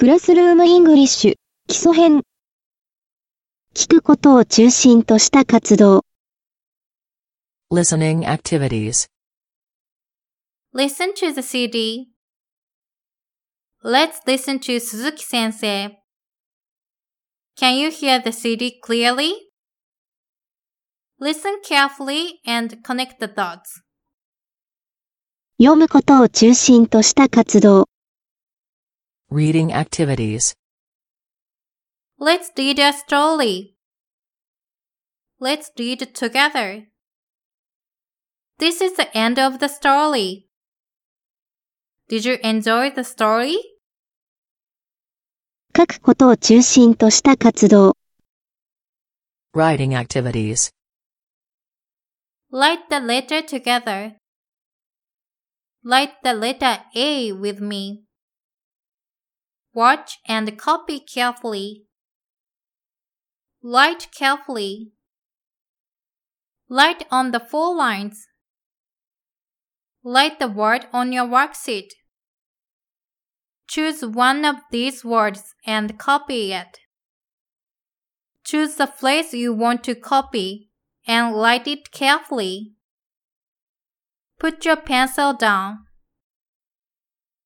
クラスルームイングリッシュ基礎編聞くことを中心とした活動 Listening activities. Listen to the CD. Let's listen to Suzuki sensei. Can you hear the CD clearly? Listen carefully and connect the dots. 読むことを中心とした活動 Reading activities. Let's read a story. Let's read together. This is the end of the story. Did you enjoy the story? 書くことを中心とした活動 Writing activities. Write the letter together. Write the letter A with me. Watch and copy carefully. Write carefully. Write on the four lines. Write the word on your worksheet. Choose one of these words and copy it. Choose the phrase you want to copy and write it carefully. Put your pencil down.